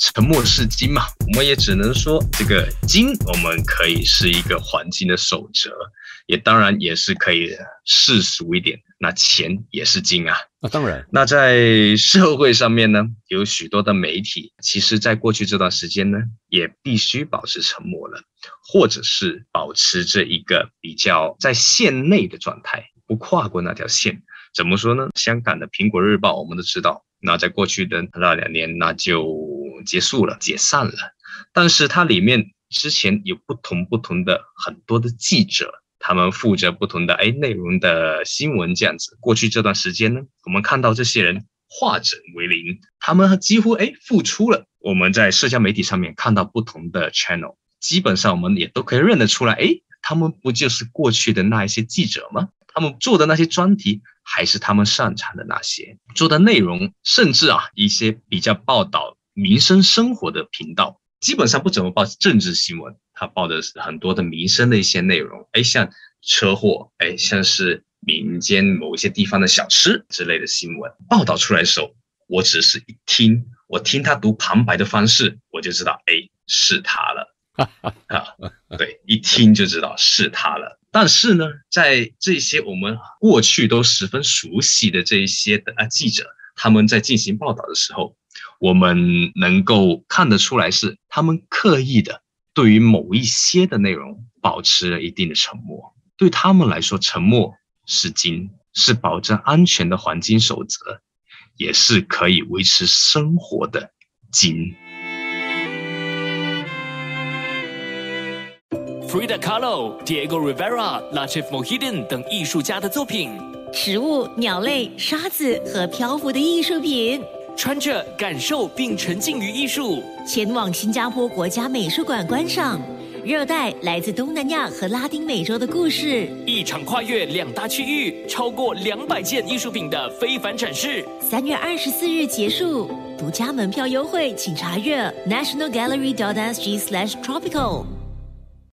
沉默是金嘛，我们也只能说这个金，我们可以是一个黄金的守则，也当然也是可以世俗一点，那钱也是金啊。啊，当然，那在社会上面呢，有许多的媒体，其实在过去这段时间呢，也必须保持沉默了，或者是保持着一个比较在线内的状态，不跨过那条线。怎么说呢？香港的《苹果日报》，我们都知道，那在过去的那两年，那就。结束了，解散了。但是它里面之前有不同不同的很多的记者，他们负责不同的哎内容的新闻这样子。过去这段时间呢，我们看到这些人化整为零，他们几乎哎付出了。我们在社交媒体上面看到不同的 channel，基本上我们也都可以认得出来，哎，他们不就是过去的那一些记者吗？他们做的那些专题，还是他们擅长的那些做的内容，甚至啊一些比较报道。民生生活的频道基本上不怎么报政治新闻，他报的是很多的民生的一些内容。哎，像车祸，哎，像是民间某一些地方的小吃之类的新闻报道出来的时候，我只是一听，我听他读旁白的方式，我就知道，哎，是他了 啊！对，一听就知道是他了。但是呢，在这些我们过去都十分熟悉的这一些的啊记者，他们在进行报道的时候。我们能够看得出来，是他们刻意的对于某一些的内容保持了一定的沉默。对他们来说，沉默是金，是保证安全的黄金守则，也是可以维持生活的金。Frida Kahlo、Diego Rivera、Latif Mohidin 等艺术家的作品，食物、鸟类、沙子和漂浮的艺术品。穿着感受并沉浸于艺术，前往新加坡国家美术馆观赏热带来自东南亚和拉丁美洲的故事。一场跨越两大区域、超过两百件艺术品的非凡展示，三月二十四日结束，独家门票优惠，请查阅 nationalgallery.sg/tropical。